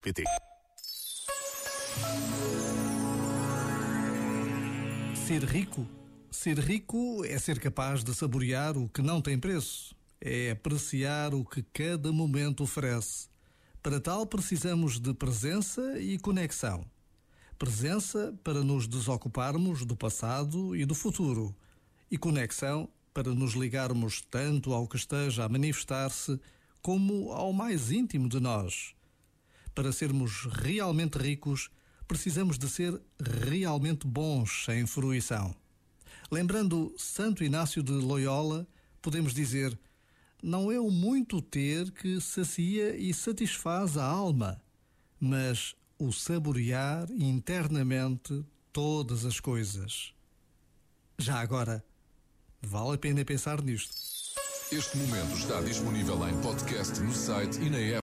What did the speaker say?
pt Ser rico? Ser rico é ser capaz de saborear o que não tem preço. É apreciar o que cada momento oferece. Para tal, precisamos de presença e conexão. Presença para nos desocuparmos do passado e do futuro, e conexão para nos ligarmos tanto ao que esteja a manifestar-se como ao mais íntimo de nós. Para sermos realmente ricos, precisamos de ser realmente bons em fruição. Lembrando Santo Inácio de Loyola, podemos dizer: Não é o muito ter que sacia e satisfaz a alma, mas o saborear internamente todas as coisas. Já agora, vale a pena pensar nisto. Este momento está disponível em podcast no site e na app.